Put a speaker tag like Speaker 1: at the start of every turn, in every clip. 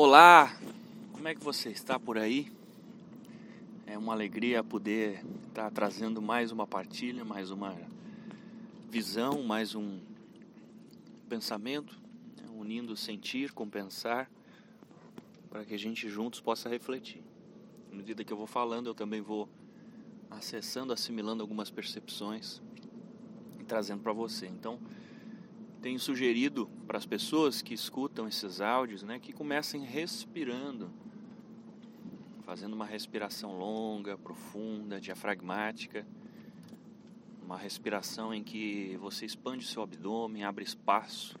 Speaker 1: Olá, como é que você está por aí? É uma alegria poder estar trazendo mais uma partilha, mais uma visão, mais um pensamento, né? unindo sentir com pensar, para que a gente juntos possa refletir. À medida que eu vou falando, eu também vou acessando, assimilando algumas percepções e trazendo para você. Então, tenho sugerido para as pessoas que escutam esses áudios, né, que comecem respirando, fazendo uma respiração longa, profunda, diafragmática, uma respiração em que você expande seu abdômen, abre espaço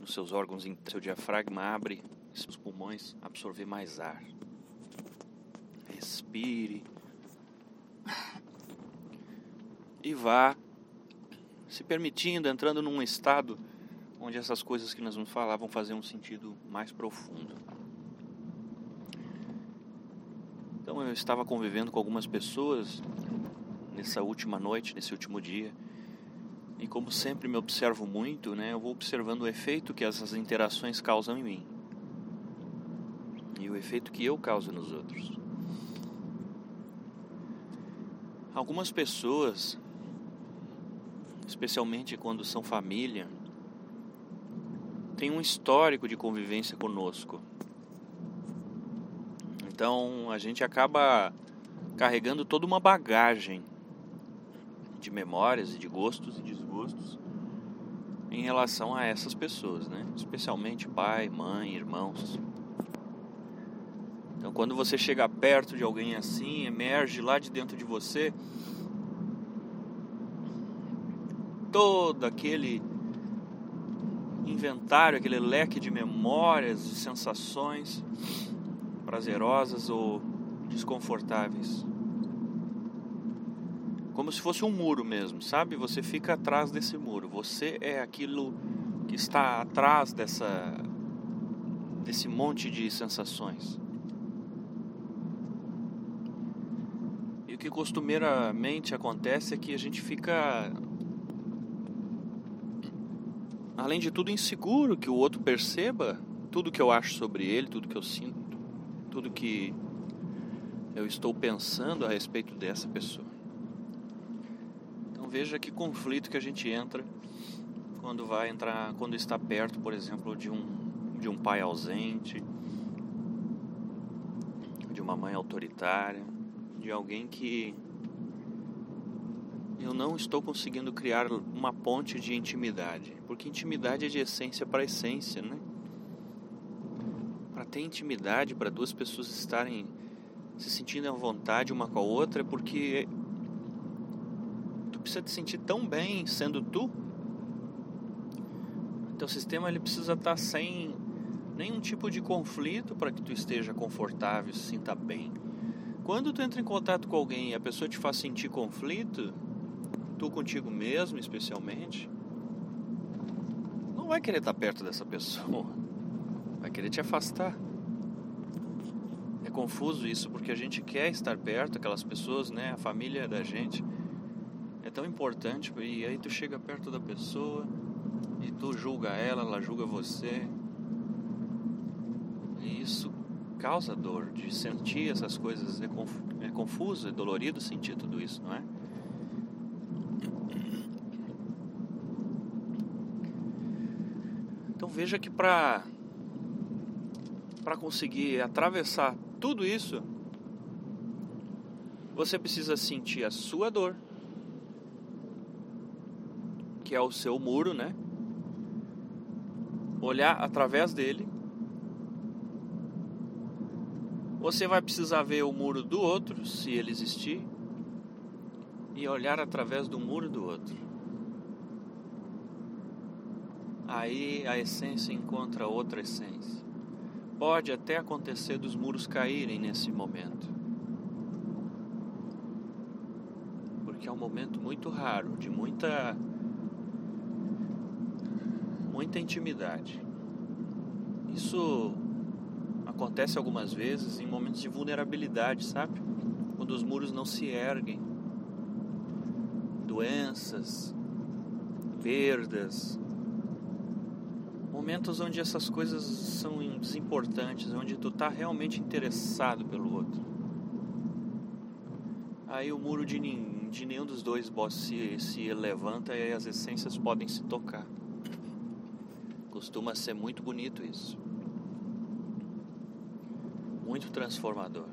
Speaker 1: nos seus órgãos, seu diafragma abre os pulmões, absorver mais ar. Respire e vá se permitindo, entrando num estado onde essas coisas que nós vamos falar vão fazer um sentido mais profundo. Então eu estava convivendo com algumas pessoas nessa última noite, nesse último dia, e como sempre me observo muito, né, eu vou observando o efeito que essas interações causam em mim e o efeito que eu causo nos outros. Algumas pessoas especialmente quando são família, tem um histórico de convivência conosco. Então a gente acaba carregando toda uma bagagem de memórias e de gostos e desgostos em relação a essas pessoas, né? Especialmente pai, mãe, irmãos. Então quando você chega perto de alguém assim, emerge lá de dentro de você todo aquele inventário, aquele leque de memórias, de sensações prazerosas ou desconfortáveis. Como se fosse um muro mesmo, sabe? Você fica atrás desse muro. Você é aquilo que está atrás dessa desse monte de sensações. E o que costumeiramente acontece é que a gente fica além de tudo, inseguro que o outro perceba tudo que eu acho sobre ele, tudo que eu sinto, tudo que eu estou pensando a respeito dessa pessoa. Então veja que conflito que a gente entra quando vai entrar, quando está perto, por exemplo, de um de um pai ausente, de uma mãe autoritária, de alguém que eu não estou conseguindo criar uma ponte de intimidade, porque intimidade é de essência para essência, né? Para ter intimidade, para duas pessoas estarem se sentindo à vontade uma com a outra, é porque tu precisa te sentir tão bem sendo tu. Teu sistema ele precisa estar sem nenhum tipo de conflito para que tu esteja confortável, se sinta bem. Quando tu entra em contato com alguém e a pessoa te faz sentir conflito, tu contigo mesmo, especialmente, não vai querer estar perto dessa pessoa, vai querer te afastar. É confuso isso porque a gente quer estar perto daquelas pessoas, né? A família da gente é tão importante e aí tu chega perto da pessoa e tu julga ela, ela julga você. E isso causa dor de sentir essas coisas, é, é confuso, é dolorido sentir tudo isso, não é? Veja que para para conseguir atravessar tudo isso, você precisa sentir a sua dor, que é o seu muro, né? Olhar através dele. Você vai precisar ver o muro do outro, se ele existir, e olhar através do muro do outro. Aí a essência encontra outra essência. Pode até acontecer dos muros caírem nesse momento. Porque é um momento muito raro, de muita muita intimidade. Isso acontece algumas vezes em momentos de vulnerabilidade, sabe? Quando os muros não se erguem. Doenças, perdas, Momentos onde essas coisas são desimportantes, onde tu tá realmente interessado pelo outro. Aí o muro de, de nenhum dos dois se, se levanta e as essências podem se tocar. Costuma ser muito bonito isso. Muito transformador.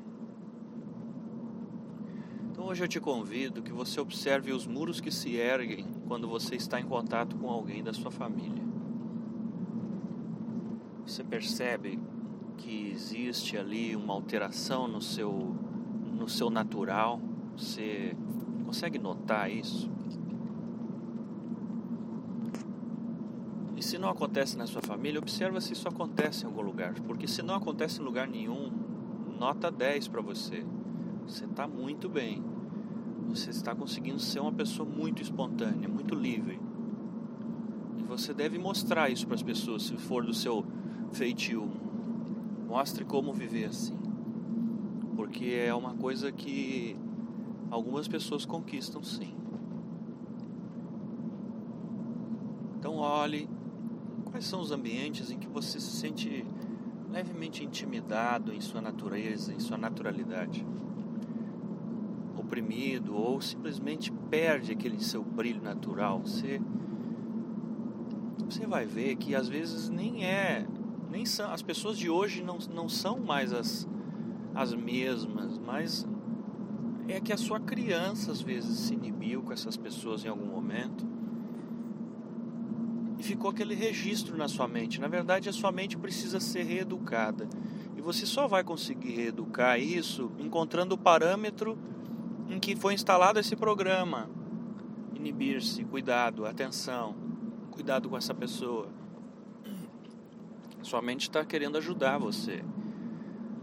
Speaker 1: Então hoje eu te convido que você observe os muros que se erguem quando você está em contato com alguém da sua família. Você percebe que existe ali uma alteração no seu no seu natural? Você consegue notar isso? E se não acontece na sua família, observa se isso acontece em algum lugar, porque se não acontece em lugar nenhum, nota 10 para você. Você está muito bem. Você está conseguindo ser uma pessoa muito espontânea, muito livre. E você deve mostrar isso para as pessoas, se for do seu feitio. Mostre como viver assim. Porque é uma coisa que algumas pessoas conquistam sim. Então olhe quais são os ambientes em que você se sente levemente intimidado em sua natureza, em sua naturalidade oprimido ou simplesmente perde aquele seu brilho natural, você você vai ver que às vezes nem é, nem são as pessoas de hoje não, não são mais as as mesmas, mas é que a sua criança às vezes se inibiu com essas pessoas em algum momento e ficou aquele registro na sua mente. Na verdade, a sua mente precisa ser reeducada. E você só vai conseguir reeducar isso encontrando o parâmetro em que foi instalado esse programa. Inibir-se, cuidado, atenção, cuidado com essa pessoa. Sua mente está querendo ajudar você.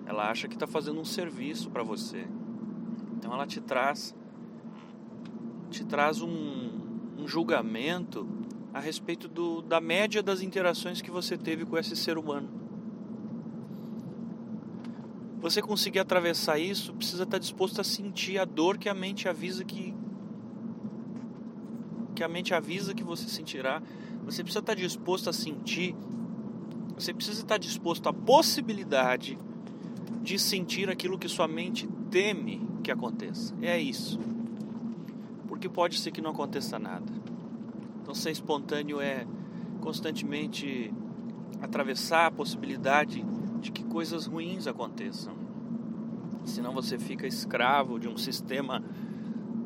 Speaker 1: Ela acha que está fazendo um serviço para você. Então ela te traz, te traz um, um julgamento a respeito do, da média das interações que você teve com esse ser humano você conseguir atravessar isso, precisa estar disposto a sentir a dor que a mente avisa que que a mente avisa que você sentirá. Você precisa estar disposto a sentir. Você precisa estar disposto à possibilidade de sentir aquilo que sua mente teme que aconteça. É isso. Porque pode ser que não aconteça nada. Então ser espontâneo é constantemente atravessar a possibilidade de que coisas ruins aconteçam. Senão você fica escravo de um sistema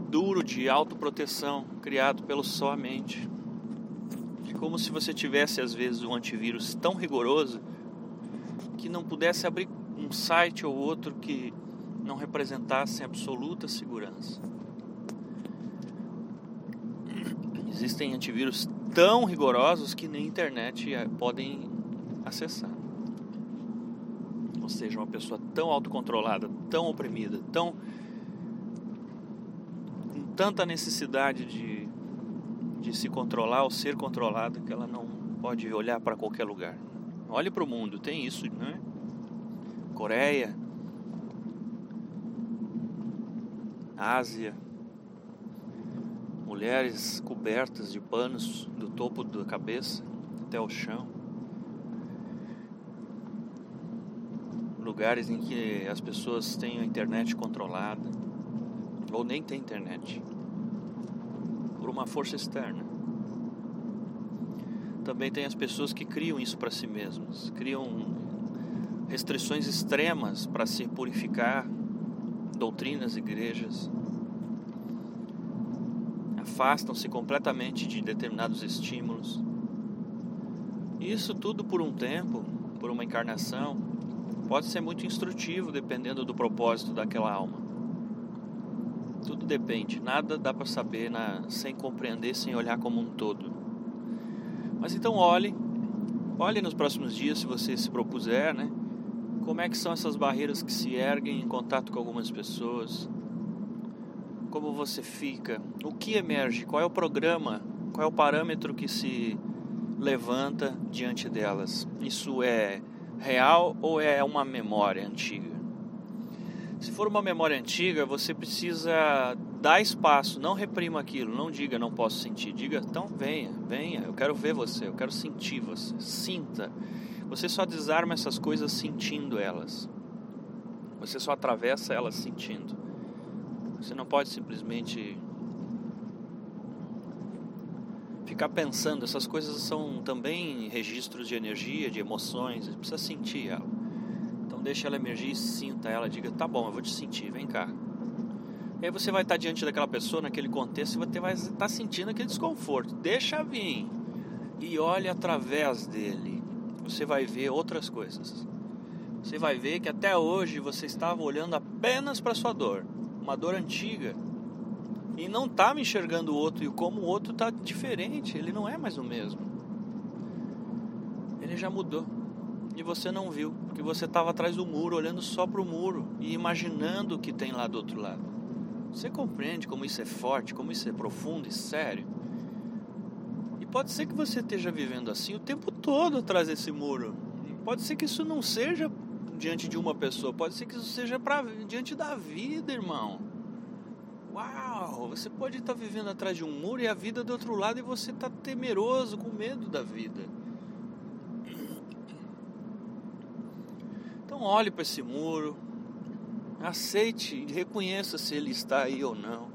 Speaker 1: duro de autoproteção criado pelo só a mente. É como se você tivesse às vezes um antivírus tão rigoroso que não pudesse abrir um site ou outro que não representasse absoluta segurança. Existem antivírus tão rigorosos que nem internet eh, podem acessar seja uma pessoa tão autocontrolada, tão oprimida, tão com tanta necessidade de, de se controlar ou ser controlada que ela não pode olhar para qualquer lugar. Olhe para o mundo, tem isso, né? Coreia, Ásia, mulheres cobertas de panos do topo da cabeça até o chão. lugares em que as pessoas têm a internet controlada ou nem tem internet uma força externa. Também tem as pessoas que criam isso para si mesmas, criam restrições extremas para se purificar, doutrinas, igrejas, afastam-se completamente de determinados estímulos. Isso tudo por um tempo, por uma encarnação, pode ser muito instrutivo dependendo do propósito daquela alma. Tudo depende, nada dá para saber na, sem compreender, sem olhar como um todo. Mas então olhe, olhe nos próximos dias, se você se propuser, né? Como é que são essas barreiras que se erguem em contato com algumas pessoas? Como você fica? O que emerge? Qual é o programa? Qual é o parâmetro que se levanta diante delas? Isso é real ou é uma memória antiga? For uma memória antiga, você precisa dá espaço, não reprima aquilo, não diga não posso sentir, diga então venha, venha, eu quero ver você, eu quero sentir você, sinta. Você só desarma essas coisas sentindo elas. Você só atravessa elas sentindo. Você não pode simplesmente ficar pensando, essas coisas são também registros de energia, de emoções, você precisa sentir ela. Então deixa ela emergir, sinta ela, diga, tá bom, eu vou te sentir, vem cá. E aí você vai estar diante daquela pessoa, naquele contexto, e você vai estar sentindo aquele desconforto. Deixa vir. E olhe através dele. Você vai ver outras coisas. Você vai ver que até hoje você estava olhando apenas para sua dor. Uma dor antiga. E não está me enxergando o outro. E como o outro está diferente. Ele não é mais o mesmo. Ele já mudou. E você não viu. Porque você estava atrás do muro, olhando só para o muro. E imaginando o que tem lá do outro lado. Você compreende como isso é forte, como isso é profundo e sério? E pode ser que você esteja vivendo assim o tempo todo atrás desse muro. E pode ser que isso não seja diante de uma pessoa, pode ser que isso seja pra, diante da vida, irmão. Uau! Você pode estar vivendo atrás de um muro e a vida do outro lado e você está temeroso, com medo da vida. Então olhe para esse muro, Aceite e reconheça se ele está aí ou não.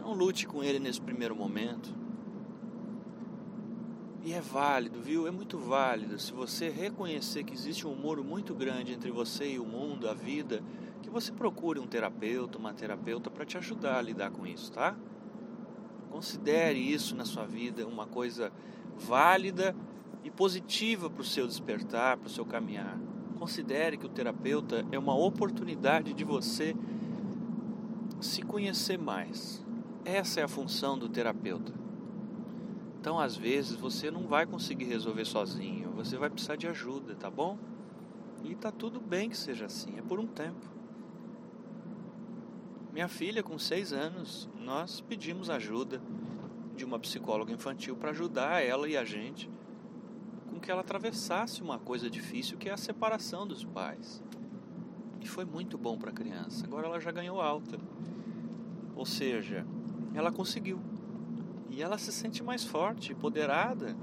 Speaker 1: Não lute com ele nesse primeiro momento. E é válido, viu? É muito válido. Se você reconhecer que existe um muro muito grande entre você e o mundo, a vida, que você procure um terapeuta, uma terapeuta para te ajudar a lidar com isso, tá? Considere isso na sua vida uma coisa válida e positiva para o seu despertar, para o seu caminhar. Considere que o terapeuta é uma oportunidade de você se conhecer mais. Essa é a função do terapeuta. Então, às vezes, você não vai conseguir resolver sozinho, você vai precisar de ajuda, tá bom? E tá tudo bem que seja assim, é por um tempo. Minha filha, com seis anos, nós pedimos ajuda de uma psicóloga infantil para ajudar ela e a gente que ela atravessasse uma coisa difícil que é a separação dos pais. E foi muito bom para a criança. Agora ela já ganhou alta. Ou seja, ela conseguiu. E ela se sente mais forte, empoderada,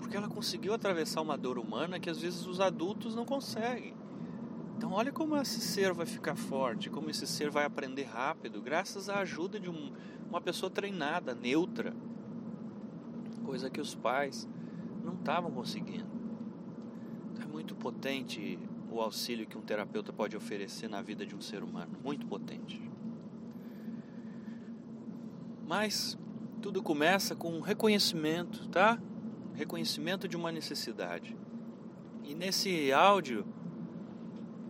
Speaker 1: porque ela conseguiu atravessar uma dor humana que às vezes os adultos não conseguem. Então, olha como esse ser vai ficar forte, como esse ser vai aprender rápido, graças à ajuda de um, uma pessoa treinada, neutra. Coisa que os pais não estavam conseguindo. Então, é muito potente o auxílio que um terapeuta pode oferecer na vida de um ser humano, muito potente. Mas tudo começa com um reconhecimento, tá? Reconhecimento de uma necessidade. E nesse áudio,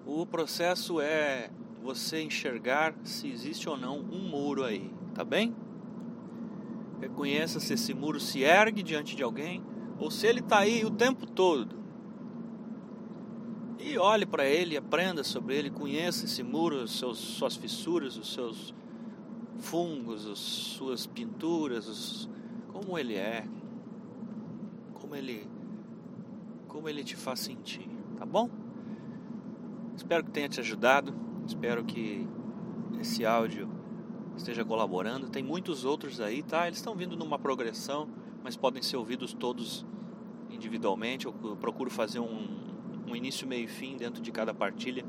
Speaker 1: o processo é você enxergar se existe ou não um muro aí, tá bem? Reconheça se esse muro se ergue diante de alguém ou se ele está aí o tempo todo. E olhe para ele, aprenda sobre ele, conheça esse muro, seus, suas fissuras, os seus fungos, as suas pinturas, os, como ele é, como ele, como ele te faz sentir, tá bom? Espero que tenha te ajudado, espero que esse áudio esteja colaborando. Tem muitos outros aí, tá? Eles estão vindo numa progressão mas podem ser ouvidos todos individualmente. Eu procuro fazer um, um início, meio e fim dentro de cada partilha,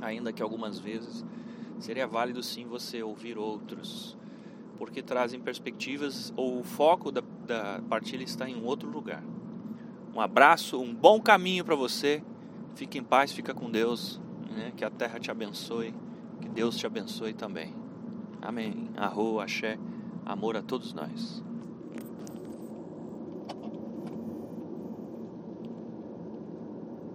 Speaker 1: ainda que algumas vezes seria válido sim você ouvir outros, porque trazem perspectivas ou o foco da, da partilha está em outro lugar. Um abraço, um bom caminho para você. Fique em paz, fica com Deus. Né? Que a terra te abençoe, que Deus te abençoe também. Amém. Arro, axé, amor a todos nós.